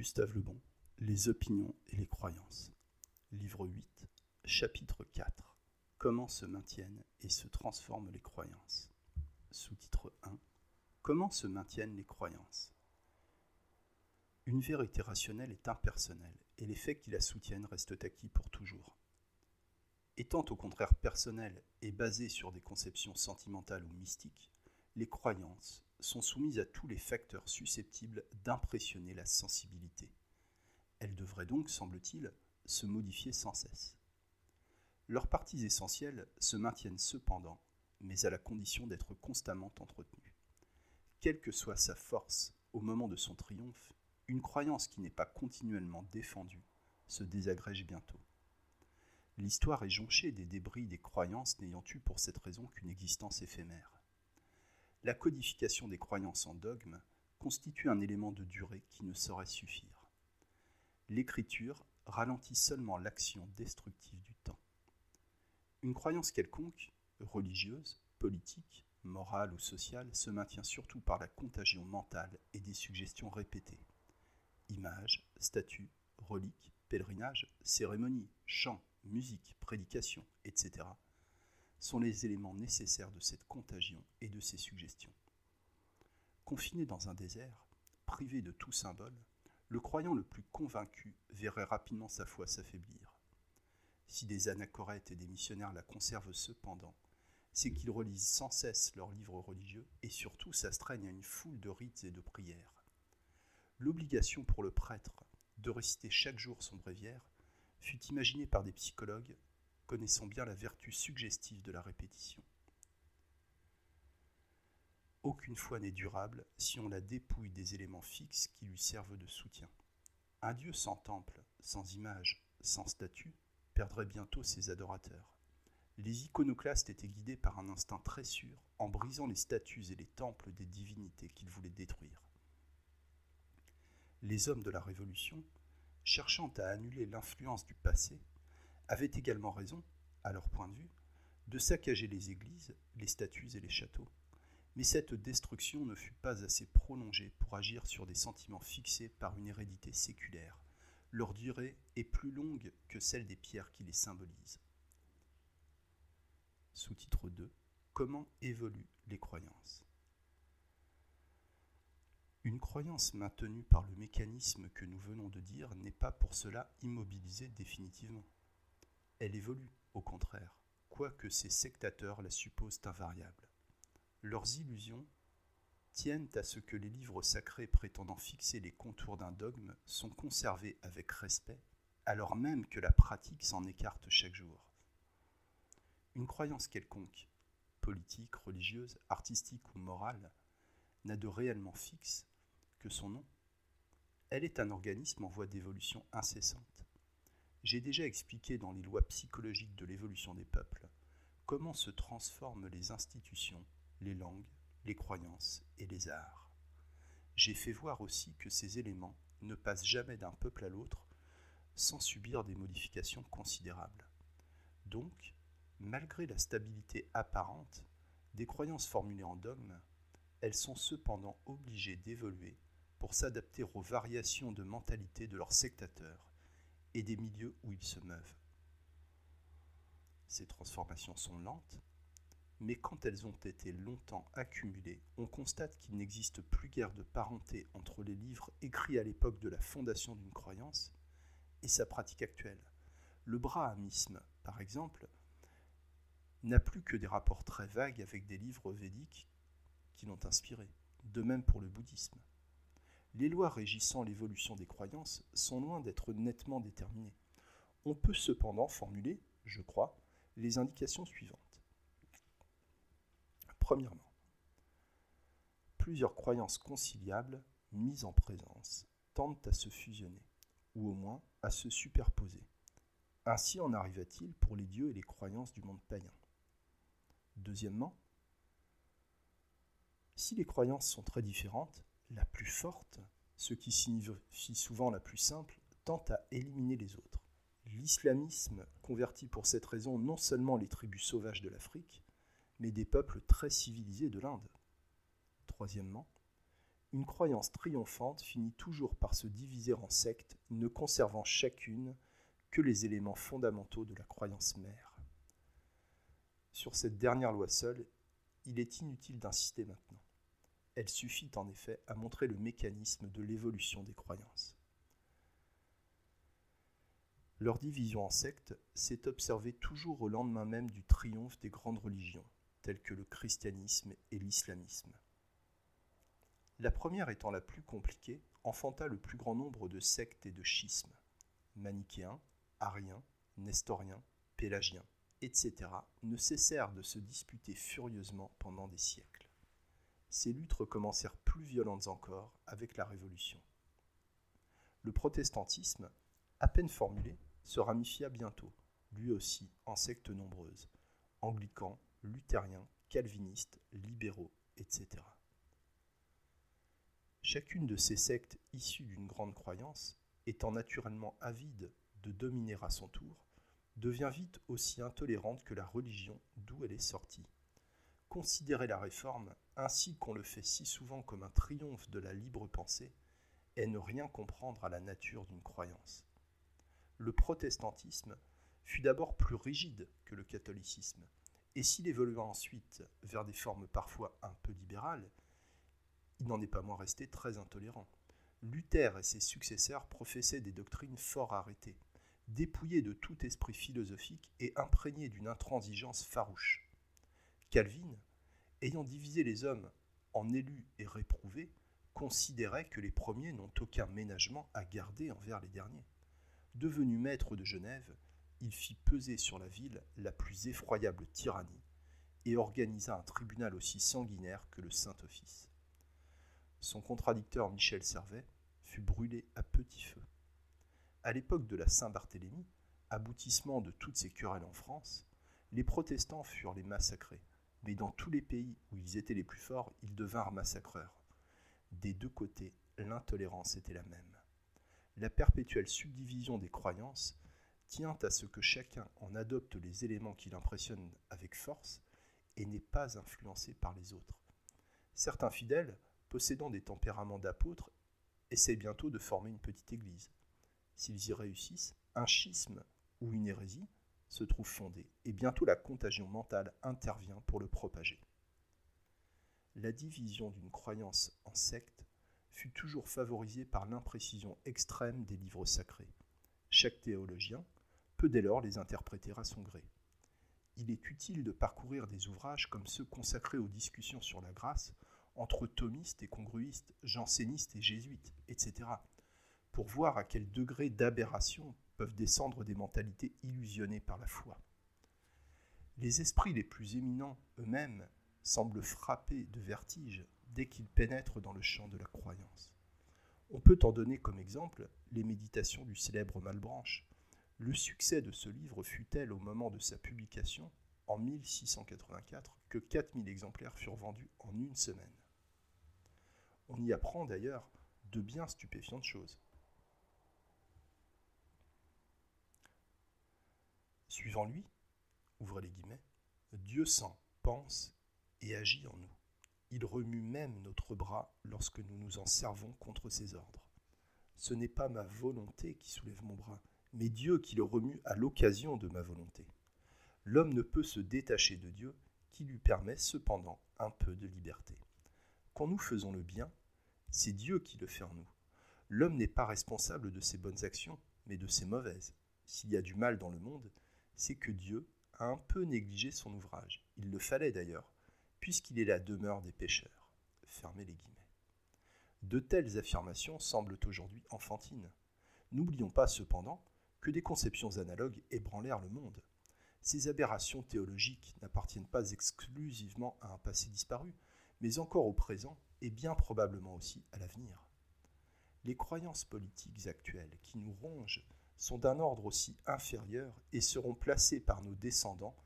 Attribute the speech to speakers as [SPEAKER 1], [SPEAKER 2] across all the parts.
[SPEAKER 1] Gustave Lebon, Les opinions et les croyances. Livre 8, chapitre 4. Comment se maintiennent et se transforment les croyances. Sous-titre 1. Comment se maintiennent les croyances Une vérité rationnelle est impersonnelle et les faits qui la soutiennent restent acquis pour toujours. Étant au contraire personnelles et basées sur des conceptions sentimentales ou mystiques, les croyances sont soumises à tous les facteurs susceptibles d'impressionner la sensibilité. Elles devraient donc, semble-t-il, se modifier sans cesse. Leurs parties essentielles se maintiennent cependant, mais à la condition d'être constamment entretenues. Quelle que soit sa force au moment de son triomphe, une croyance qui n'est pas continuellement défendue se désagrège bientôt. L'histoire est jonchée des débris des croyances n'ayant eu pour cette raison qu'une existence éphémère. La codification des croyances en dogme constitue un élément de durée qui ne saurait suffire. L'écriture ralentit seulement l'action destructive du temps. Une croyance quelconque, religieuse, politique, morale ou sociale, se maintient surtout par la contagion mentale et des suggestions répétées. Images, statues, reliques, pèlerinages, cérémonies, chants, musique, prédication, etc., sont les éléments nécessaires de cette contagion et de ces suggestions. Confiné dans un désert, privé de tout symbole, le croyant le plus convaincu verrait rapidement sa foi s'affaiblir. Si des anachorètes et des missionnaires la conservent cependant, c'est qu'ils relisent sans cesse leurs livres religieux et surtout s'astreignent à une foule de rites et de prières. L'obligation pour le prêtre de réciter chaque jour son bréviaire fut imaginé par des psychologues connaissant bien la vertu suggestive de la répétition. Aucune foi n'est durable si on la dépouille des éléments fixes qui lui servent de soutien. Un Dieu sans temple, sans image, sans statue, perdrait bientôt ses adorateurs. Les iconoclastes étaient guidés par un instinct très sûr en brisant les statues et les temples des divinités qu'ils voulaient détruire. Les hommes de la Révolution cherchant à annuler l'influence du passé, avaient également raison, à leur point de vue, de saccager les églises, les statues et les châteaux. Mais cette destruction ne fut pas assez prolongée pour agir sur des sentiments fixés par une hérédité séculaire. Leur durée est plus longue que celle des pierres qui les symbolisent. Sous-titre 2 Comment évoluent les croyances? Une croyance maintenue par le mécanisme que nous venons de dire n'est pas pour cela immobilisée définitivement. Elle évolue, au contraire, quoique ces sectateurs la supposent invariable. Leurs illusions tiennent à ce que les livres sacrés prétendant fixer les contours d'un dogme sont conservés avec respect, alors même que la pratique s'en écarte chaque jour. Une croyance quelconque, politique, religieuse, artistique ou morale, n'a de réellement fixe que son nom. Elle est un organisme en voie d'évolution incessante. J'ai déjà expliqué dans les lois psychologiques de l'évolution des peuples comment se transforment les institutions, les langues, les croyances et les arts. J'ai fait voir aussi que ces éléments ne passent jamais d'un peuple à l'autre sans subir des modifications considérables. Donc, malgré la stabilité apparente des croyances formulées en dogme, elles sont cependant obligées d'évoluer pour s'adapter aux variations de mentalité de leurs sectateurs et des milieux où ils se meuvent. Ces transformations sont lentes, mais quand elles ont été longtemps accumulées, on constate qu'il n'existe plus guère de parenté entre les livres écrits à l'époque de la fondation d'une croyance et sa pratique actuelle. Le brahamisme, par exemple, n'a plus que des rapports très vagues avec des livres védiques qui l'ont inspiré, de même pour le bouddhisme les lois régissant l'évolution des croyances sont loin d'être nettement déterminées. On peut cependant formuler, je crois, les indications suivantes. Premièrement, plusieurs croyances conciliables mises en présence tendent à se fusionner, ou au moins à se superposer. Ainsi en arriva-t-il pour les dieux et les croyances du monde païen. Deuxièmement, si les croyances sont très différentes, la plus forte, ce qui signifie souvent la plus simple, tend à éliminer les autres. L'islamisme convertit pour cette raison non seulement les tribus sauvages de l'Afrique, mais des peuples très civilisés de l'Inde. Troisièmement, une croyance triomphante finit toujours par se diviser en sectes, ne conservant chacune que les éléments fondamentaux de la croyance mère. Sur cette dernière loi seule, il est inutile d'insister maintenant. Elle suffit en effet à montrer le mécanisme de l'évolution des croyances. Leur division en sectes s'est observée toujours au lendemain même du triomphe des grandes religions, telles que le christianisme et l'islamisme. La première étant la plus compliquée, enfanta le plus grand nombre de sectes et de schismes. Manichéens, ariens, nestoriens, pélagiens, etc., ne cessèrent de se disputer furieusement pendant des siècles. Ces luttes recommencèrent plus violentes encore avec la Révolution. Le protestantisme, à peine formulé, se ramifia bientôt, lui aussi en sectes nombreuses, anglicans, luthériens, calvinistes, libéraux, etc. Chacune de ces sectes issues d'une grande croyance, étant naturellement avide de dominer à son tour, devient vite aussi intolérante que la religion d'où elle est sortie. Considérer la réforme, ainsi qu'on le fait si souvent comme un triomphe de la libre pensée, est ne rien comprendre à la nature d'une croyance. Le protestantisme fut d'abord plus rigide que le catholicisme, et s'il évolua ensuite vers des formes parfois un peu libérales, il n'en est pas moins resté très intolérant. Luther et ses successeurs professaient des doctrines fort arrêtées, dépouillées de tout esprit philosophique et imprégnées d'une intransigeance farouche. Calvin, ayant divisé les hommes en élus et réprouvés, considérait que les premiers n'ont aucun ménagement à garder envers les derniers. Devenu maître de Genève, il fit peser sur la ville la plus effroyable tyrannie et organisa un tribunal aussi sanguinaire que le Saint-Office son contradicteur Michel Servet, fut brûlé à petit feu. À l'époque de la Saint-Barthélemy, aboutissement de toutes ces querelles en France, les protestants furent les massacrés, mais dans tous les pays où ils étaient les plus forts, ils devinrent massacreurs. Des deux côtés, l'intolérance était la même. La perpétuelle subdivision des croyances tient à ce que chacun en adopte les éléments qui l'impressionnent avec force et n'est pas influencé par les autres. Certains fidèles possédant des tempéraments d'apôtres, essaient bientôt de former une petite église. S'ils y réussissent, un schisme ou une hérésie se trouve fondée, et bientôt la contagion mentale intervient pour le propager. La division d'une croyance en secte fut toujours favorisée par l'imprécision extrême des livres sacrés. Chaque théologien peut dès lors les interpréter à son gré. Il est utile de parcourir des ouvrages comme ceux consacrés aux discussions sur la grâce entre thomistes et congruistes, jansénistes et jésuites, etc., pour voir à quel degré d'aberration peuvent descendre des mentalités illusionnées par la foi. Les esprits les plus éminents eux-mêmes semblent frappés de vertige dès qu'ils pénètrent dans le champ de la croyance. On peut en donner comme exemple les méditations du célèbre Malbranche. Le succès de ce livre fut tel au moment de sa publication, en 1684, que 4000 exemplaires furent vendus en une semaine? On y apprend d'ailleurs de bien stupéfiantes choses. Suivant lui, ouvrez les guillemets, Dieu sent, pense et agit en nous. Il remue même notre bras lorsque nous nous en servons contre ses ordres. Ce n'est pas ma volonté qui soulève mon bras, mais Dieu qui le remue à l'occasion de ma volonté. L'homme ne peut se détacher de Dieu, qui lui permet cependant un peu de liberté. Quand nous faisons le bien, c'est Dieu qui le fait en nous. L'homme n'est pas responsable de ses bonnes actions, mais de ses mauvaises. S'il y a du mal dans le monde, c'est que Dieu a un peu négligé son ouvrage. Il le fallait d'ailleurs, puisqu'il est la demeure des pécheurs. Fermez les guillemets. De telles affirmations semblent aujourd'hui enfantines. N'oublions pas cependant que des conceptions analogues ébranlèrent le monde. Ces aberrations théologiques n'appartiennent pas exclusivement à un passé disparu, mais encore au présent et bien probablement aussi à l'avenir. Les croyances politiques actuelles qui nous rongent sont d'un ordre aussi inférieur et seront placées par nos descendants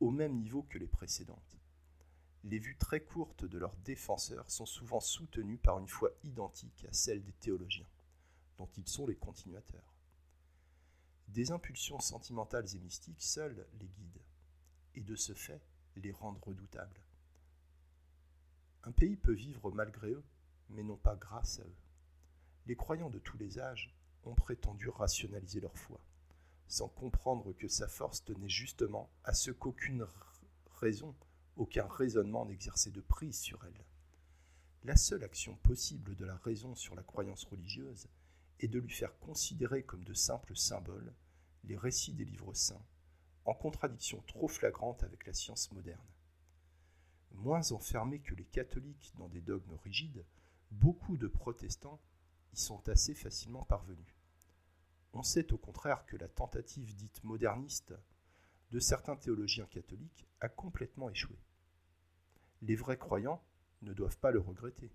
[SPEAKER 1] au même niveau que les précédentes. Les vues très courtes de leurs défenseurs sont souvent soutenues par une foi identique à celle des théologiens, dont ils sont les continuateurs. Des impulsions sentimentales et mystiques seules les guident, et de ce fait les rendent redoutables. Un pays peut vivre malgré eux, mais non pas grâce à eux. Les croyants de tous les âges ont prétendu rationaliser leur foi, sans comprendre que sa force tenait justement à ce qu'aucune raison, aucun raisonnement n'exerçait de prise sur elle. La seule action possible de la raison sur la croyance religieuse est de lui faire considérer comme de simples symboles les récits des livres saints, en contradiction trop flagrante avec la science moderne. Moins enfermés que les catholiques dans des dogmes rigides, beaucoup de protestants y sont assez facilement parvenus. On sait au contraire que la tentative dite moderniste de certains théologiens catholiques a complètement échoué. Les vrais croyants ne doivent pas le regretter.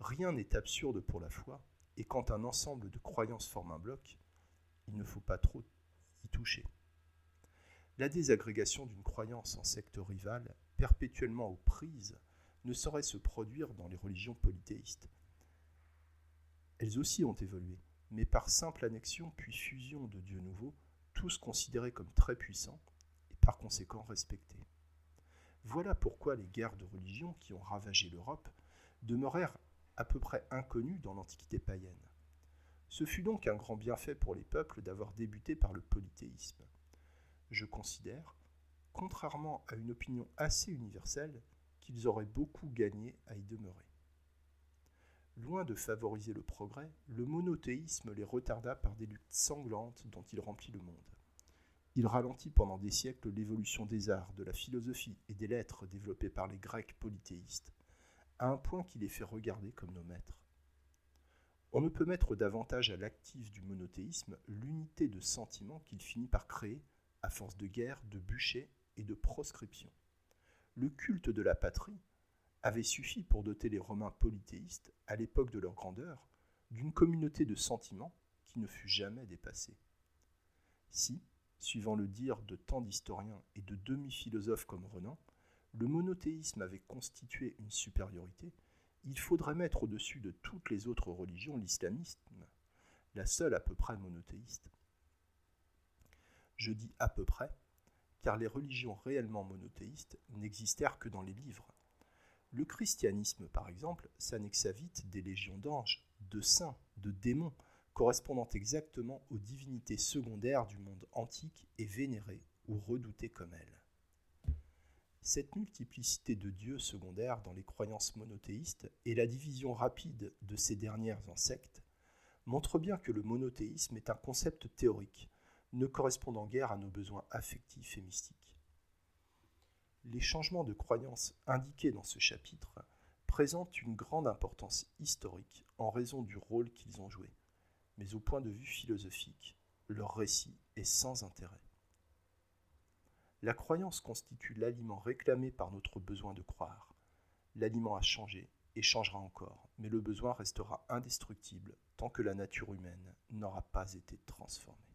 [SPEAKER 1] Rien n'est absurde pour la foi, et quand un ensemble de croyances forme un bloc, il ne faut pas trop y toucher. La désagrégation d'une croyance en secte rivale, perpétuellement aux prises, ne saurait se produire dans les religions polythéistes. Elles aussi ont évolué, mais par simple annexion puis fusion de dieux nouveaux, tous considérés comme très puissants et par conséquent respectés. Voilà pourquoi les guerres de religion qui ont ravagé l'Europe demeurèrent à peu près inconnues dans l'Antiquité païenne. Ce fut donc un grand bienfait pour les peuples d'avoir débuté par le polythéisme. Je considère, contrairement à une opinion assez universelle, qu'ils auraient beaucoup gagné à y demeurer. Loin de favoriser le progrès, le monothéisme les retarda par des luttes sanglantes dont il remplit le monde. Il ralentit pendant des siècles l'évolution des arts, de la philosophie et des lettres développées par les Grecs polythéistes, à un point qu'il les fait regarder comme nos maîtres. On ne peut mettre davantage à l'actif du monothéisme l'unité de sentiment qu'il finit par créer à force de guerre, de bûchers et de proscription. Le culte de la patrie avait suffi pour doter les Romains polythéistes, à l'époque de leur grandeur, d'une communauté de sentiments qui ne fut jamais dépassée. Si, suivant le dire de tant d'historiens et de demi-philosophes comme Renan, le monothéisme avait constitué une supériorité, il faudrait mettre au-dessus de toutes les autres religions l'islamisme, la seule à peu près monothéiste. Je dis à peu près, car les religions réellement monothéistes n'existèrent que dans les livres. Le christianisme, par exemple, s'annexa vite des légions d'anges, de saints, de démons, correspondant exactement aux divinités secondaires du monde antique et vénérées ou redoutées comme elles. Cette multiplicité de dieux secondaires dans les croyances monothéistes et la division rapide de ces dernières en sectes montrent bien que le monothéisme est un concept théorique, ne correspondant guère à nos besoins affectifs et mystiques. Les changements de croyances indiqués dans ce chapitre présentent une grande importance historique en raison du rôle qu'ils ont joué mais au point de vue philosophique, leur récit est sans intérêt. La croyance constitue l'aliment réclamé par notre besoin de croire. L'aliment a changé et changera encore, mais le besoin restera indestructible tant que la nature humaine n'aura pas été transformée.